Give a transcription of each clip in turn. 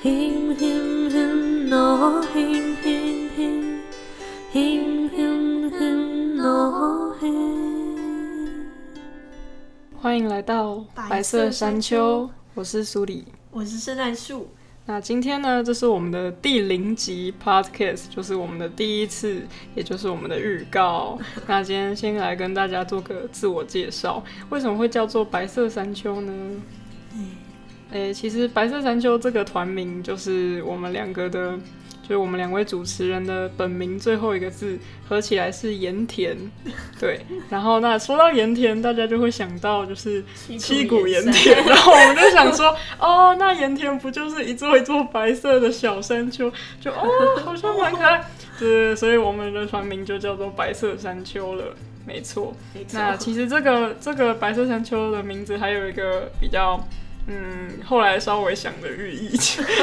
him him him no him him him him him him no him 欢迎来到白色山丘，我是苏里。我是圣诞树，那今天呢，这是我们的第零集 podcast，就是我们的第一次，也就是我们的预告。那今天先来跟大家做个自我介绍，为什么会叫做白色山丘呢？诶、其实白色山丘这个团名就是我们两个的，就是我们两位主持人的本名最后一个字合起来是盐田，对。然后那说到盐田，大家就会想到就是七股盐田，然后我们就想说，哦，那盐田不就是一座一座白色的小山丘？就哦，好像蛮可爱。对，所以我们的团名就叫做白色山丘了。没错，没错那其实这个这个白色山丘的名字还有一个比较。嗯，后来稍微想的寓意，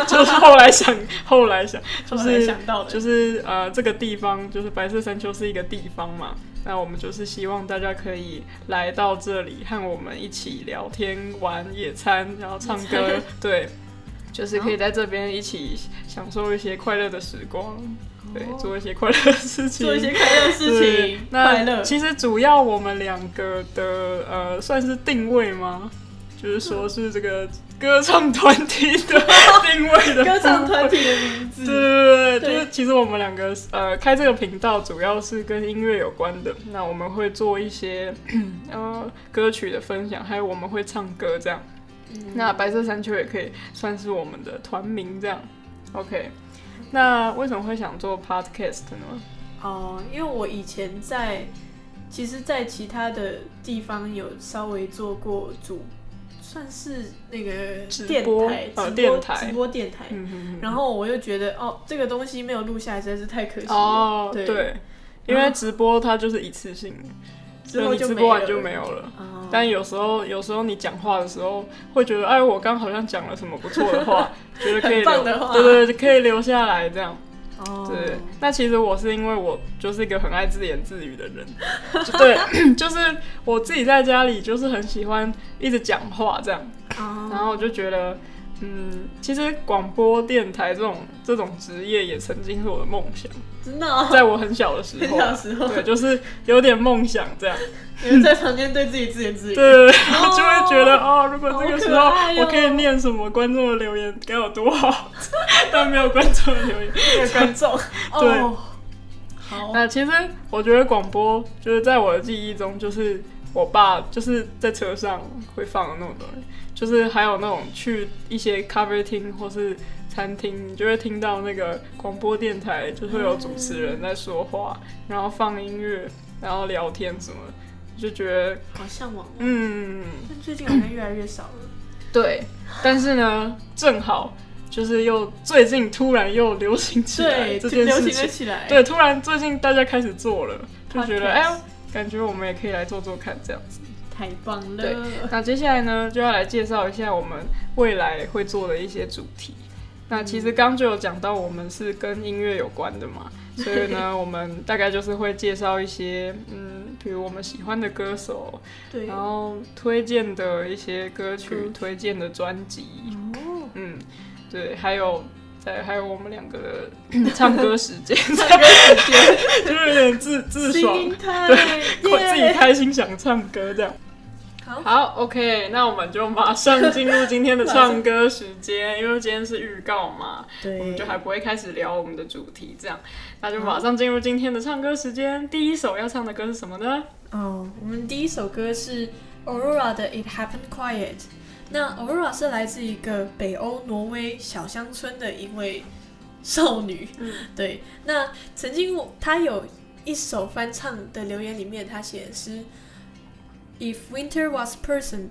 就是后来想，后来想，就是想到的。就是呃，这个地方就是白色山丘是一个地方嘛，那我们就是希望大家可以来到这里和我们一起聊天、玩、野餐，然后唱歌，对，就是可以在这边一起享受一些快乐的时光，对，哦做一些快乐的事情，做一些快乐的事情，那快乐。其实主要我们两个的呃，算是定位吗？就是说是这个歌唱团体的定位的 歌唱团体。的名字，对对对，对就是其实我们两个呃开这个频道主要是跟音乐有关的，那我们会做一些 呃歌曲的分享，还有我们会唱歌这样。那白色山丘也可以算是我们的团名这样。OK，那为什么会想做 podcast 呢？哦，因为我以前在，其实，在其他的地方有稍微做过主，算是那个电直播台，呃直播电台直播电台。然后我又觉得，哦，这个东西没有录下来实在是太可惜了。哦，对，对，因为直播它就是一次性的，之后你就没了直播完就没有了。哦但有时候，有时候你讲话的时候，会觉得，哎，我刚好像讲了什么不错的话，觉得可以对对，可以留下来这样。哦，对，那其实我是因为我就是一个很爱自言自语的人，对，就是我自己在家里就是很喜欢一直讲话这样，哦，然后我就觉得，嗯，其实广播电台这种这种职业也曾经是我的梦想，真的哦，在我很小的时候啊，很小的时候。对，就是有点梦想这样。你们在旁边对自己自言自语，对，然后就会觉得哦，如果这个时候我可以念什么观众的留言，该有多好。但没有观众的留言。没有观众，对。哦，好，那其实我觉得广播就是在我的记忆中，就是我爸就是在车上会放的那种东西，就是还有那种去一些咖啡厅或是餐厅，你就会听到那个广播电台就会有主持人在说话，然后放音乐，然后聊天什么，就觉得好向往哦，嗯。但最近好像越来越少了。对，但是呢，正好就是又最近突然又流行起来对，这件事情，起来。对，突然最近大家开始做了，就觉得哎呦，感觉我们也可以来做做看这样子。太棒了。对那接下来呢，就要来介绍一下我们未来会做的一些主题。那其实刚就有讲到，我们是跟音乐有关的嘛，所以呢，我们大概就是会介绍一些，嗯，比如我们喜欢的歌手，对。然后推荐的一些歌曲歌曲，推荐的专辑，哦，嗯，对，还有对还有我们两个的 唱歌时间，唱歌时间，就是有点自自爽，对，我自己开心想唱歌这样。好好，OK，那我们就马上进入今天的 唱歌时间，因为今天是预告嘛，对，我们就还不会开始聊我们的主题，这样，那就马上进入今天的唱歌时间。第一首要唱的歌是什么呢？哦，我们第一首歌是 Aurora 的《It Happened Quiet》。那 Aurora 是来自一个北欧挪威小乡村的一位少女。嗯对，那曾经我她有一首翻唱的留言里面，她写的是 If winter was person,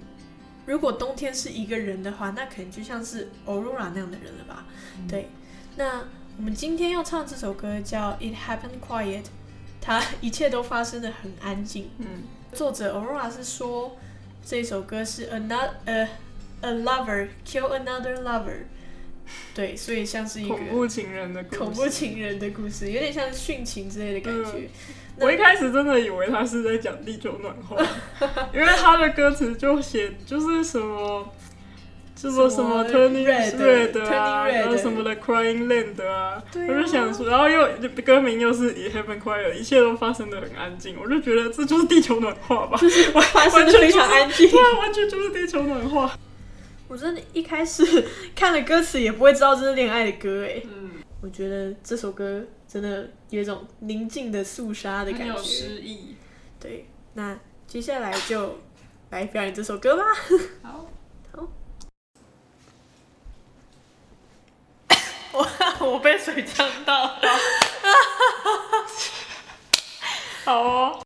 如果冬天是一个人的话，那可能就像是 Aurora 那样的人了吧？对。那我们今天要唱这首歌叫《It Happened Quiet》，它一切都发生的很安静。嗯，作者 Aurora 是说这首歌是 another 呃 a lover kill another lover，对，所以像是一个恐怖情人的故事恐怖情人的故事，有点像殉情之类的感觉。那我一开始真的以为他是在讲地球暖化，因为他的歌词就写就是什么，就说什么 turning red，red 啊，turning red 然后什么的 crying land 啊，我就想说，然后又歌名又是 It happened quiet，一切都发生的很安静，我就觉得这就是地球暖化吧，完发生的非常安静。对啊，完全就是地球暖化。我真的一开始 看了歌词也不会知道这是恋爱的歌哎。嗯，我觉得这首歌真的有一种宁静的肃杀的感很有觉。诗意。对，那接下来就来表演这首歌吧。好，我 我被水呛到了。好哦。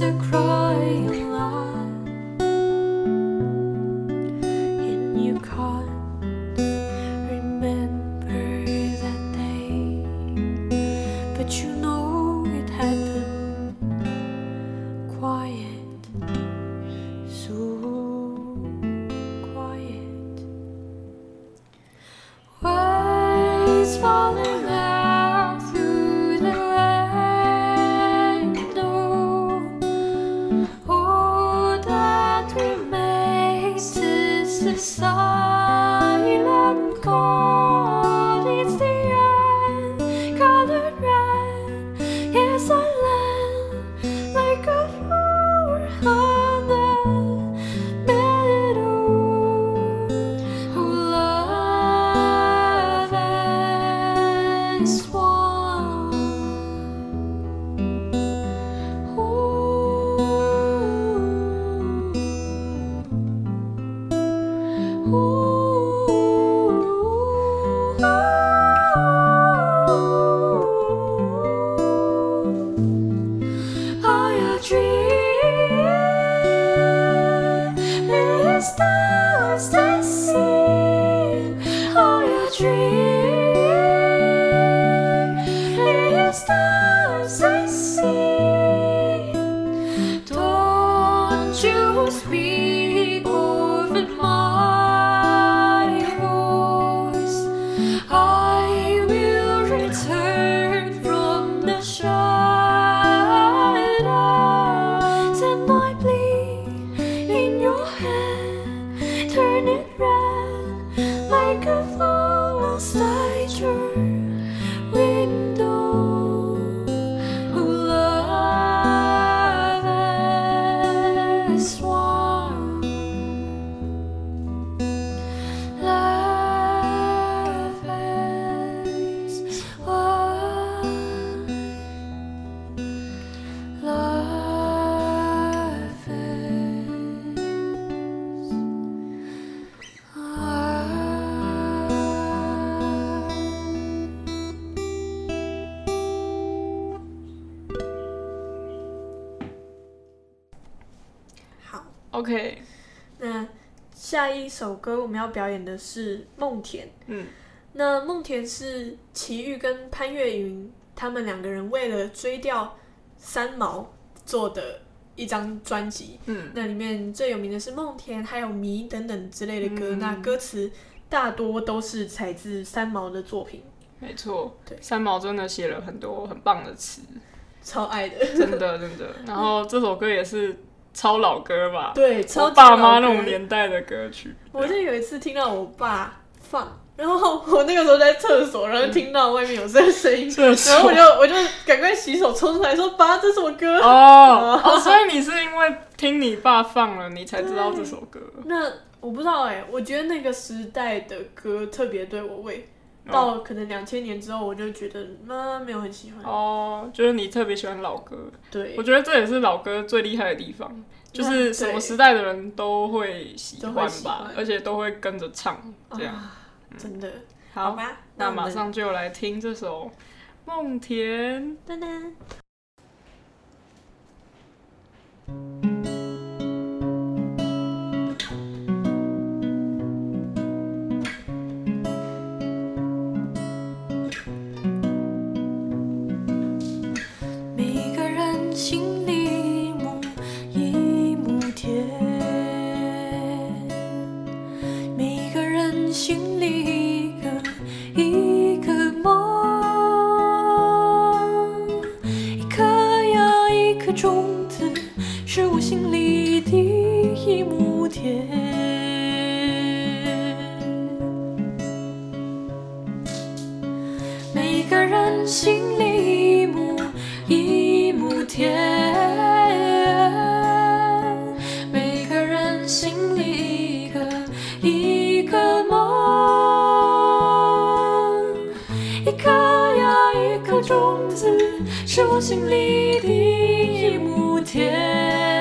Across OK，那下一首歌我们要表演的是《梦田》。嗯，那《梦田》是齐豫跟潘越云他们两个人为了追掉三毛做的一张专辑。嗯，那里面最有名的是《梦田》，还有《迷》等等之类的歌。嗯那歌词大多都是采自三毛的作品，没错，对三毛真的写了很多很棒的词，超爱的。真的真的。然后这首歌也是超老歌吧？对，超爸妈那种年代的歌曲。我记得有一次听到我爸放，然后我那个时候在厕所，然后听到外面有这个声音，然后我就我就赶快洗手冲出来说：“爸，这什么歌？”哦哦，所以你是因为听你爸放了，你才知道这首歌。那我不知道哎、我觉得那个时代的歌特别对我胃，哦到可能两千年之后，我就觉得妈没有很喜欢。哦，就是你特别喜欢老歌，对我，觉得这也是老歌最厉害的地方，就是什么时代的人都会喜都欢吧，而且都会跟着唱，这样。啊真的好，吧？那马上就来听这首《梦田》。种子，是我心里的一亩田。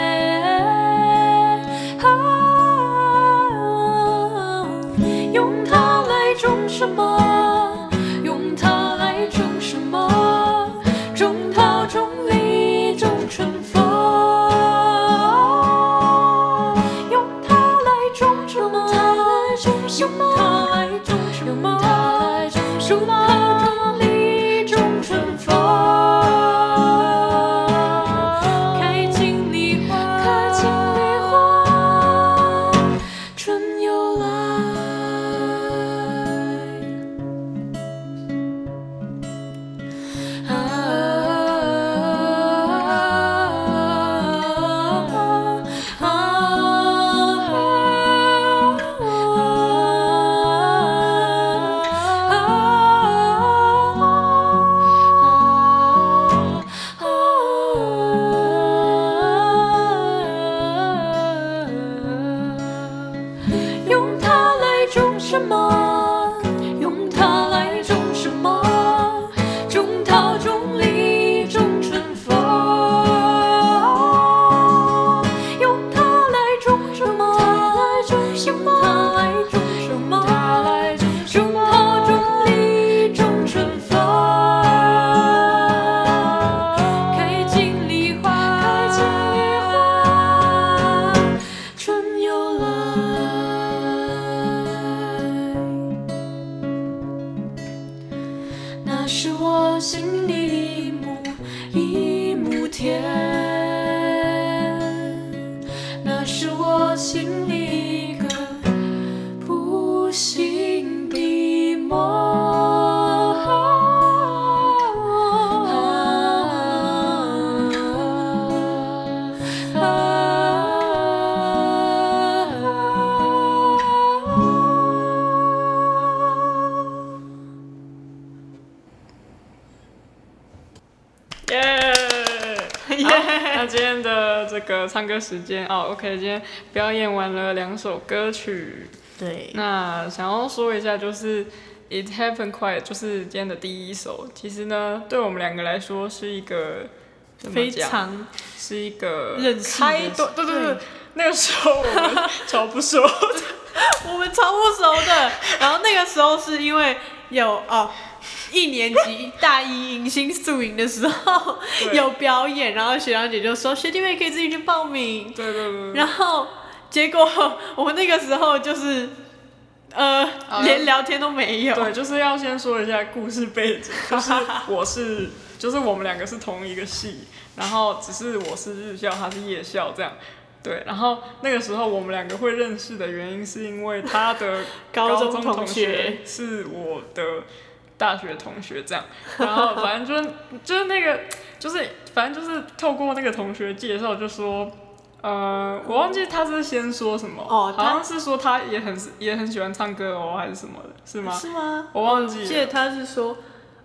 个唱歌时间哦，OK，今天表演完了两首歌曲，对，那想要说一下，就是《It Happened Quiet》，就是今天的第一首。其实呢，对我们两个来说是一个非常是一个开端。对对对对，那个时候我们超不熟的。我们超不熟的。然后那个时候是因为有哦，一年级大一迎新宿营的时候有表演，然后学长姐就说学弟妹可以自己去报名。对对对对。然后结果我们那个时候就是呃好连聊天都没有。对，就是要先说一下故事背景，就是我是，就是我们两个是同一个系，然后只是我是日校，他是夜校这样。对，然后那个时候我们两个会认识的原因，是因为他的 高中中同学学是我的大学同学这样，然后反正就是就是那个就是反正就是透过那个同学介绍，就说。呃，我忘记他是先说什么，哦好像是说他也很也很喜欢唱歌哦，还是什么的，是吗？是吗？我忘记了记得他是说，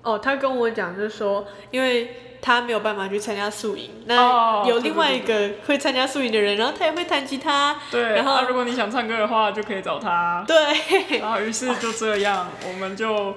哦，他跟我讲就是说，因为他没有办法去参加宿营，那有另外一个会参加宿营的人，然后他也会弹吉他，对，然后啊如果你想唱歌的话，就可以找他。对，然后于是就这样，我们就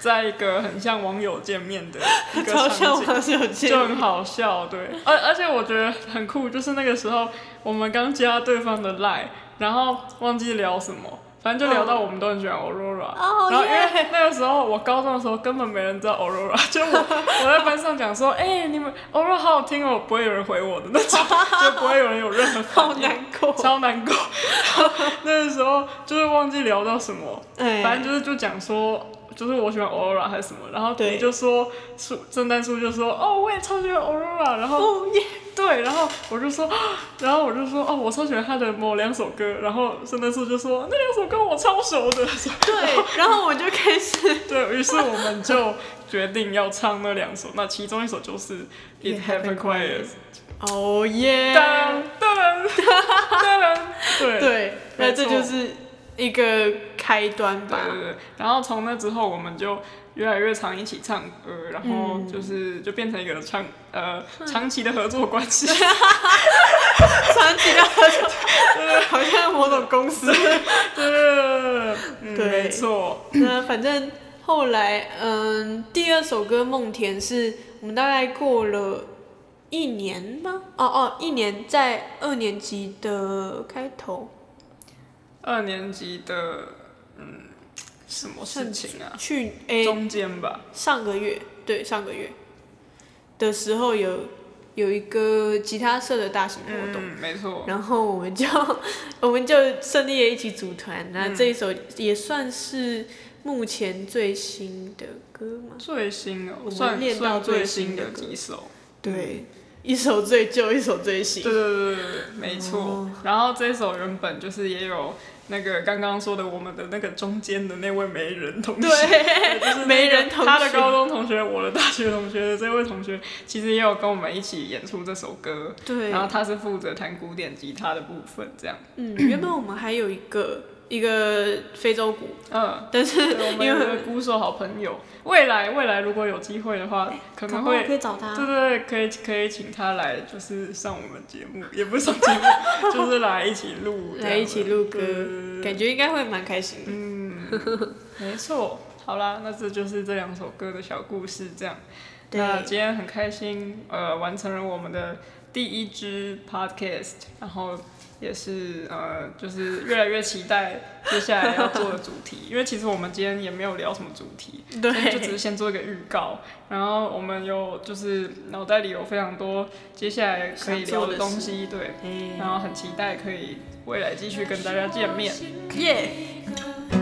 在一个很像网友见面的一个场景，就很好笑。对，而而且我觉得很酷，就是那个时候我们刚加对方的 line，然后忘记聊什么。反正就聊到我们都很喜欢 Aurora，、哦然后因为那个时候我高中的时候根本没人知道 Aurora，就我我在班上讲说，哎、你们 Aurora 好好听哦，不会有人回我的那种，就不会有人有任何好。难过，超难过。然 后那个时候就是忘记聊到什么，哎反正就是就讲说，就是我喜欢 Aurora 还是什么，然后对。你就说树圣诞树就说哦，我也超喜欢 Aurora，然后哦耶，对，然后我就说，然后我就说哦，我超喜欢他的某两首歌，然后圣诞树就说那两首歌我超熟的，对，然后我就开始 对于是我们就决定要唱那两首，那其中一首就是 It Happened Quiet，哦耶，当当当当，对。对，那这就是一个开端吧对，对对，然后从那之后，我们就越来越常一起唱歌，然后嗯就是就变成一个长呃长期的合作关系。长期的合作，好像某种公司。对，嗯，对没错，那反正后来，嗯，第二首歌《梦田》是我们大概过了一年吗？哦哦，一年在二年级的开头，二年级的嗯什么事情啊？去诶、中间吧，上个月对上个月的时候有有一个吉他社的大型活动。嗯，没错，然后我们就 我们就顺利的一起组团，那嗯这一首也算是目前最新的歌吗？最新哦我，们算练到算最最新新的几首。对，一首最旧，一首最新。对对对对对，没错。哦然后这首原本就是也有那个刚刚说的我们的那个中间的那位媒人同学，对，就是媒人同学他的高中同学，我的大学同学的这位同学，其实也有跟我们一起演出这首歌。对，然后他是负责弹古典吉他的部分，这样。嗯，原本我们还有一个一个非洲鼓，嗯，但是我们有因为鼓手好朋友，未来未来如果有机会的话，可能会可以找他。对对对，可以可以请他来，就是上我们节目，也不是上节目，就是来一起录，来一起录歌。感觉应该会蛮开心的。嗯，没错。好啦，那这就是这两首歌的小故事，这样。对。那今天很开心，呃，完成了我们的第一支 podcast，然后也是呃，就是越来越期待接下来要做的主题，因为其实我们今天也没有聊什么主题，对就只是先做一个预告，然后我们有就是脑袋里有非常多接下来可以聊的东西，对，哎然后很期待可以未来继续跟大家见面。耶。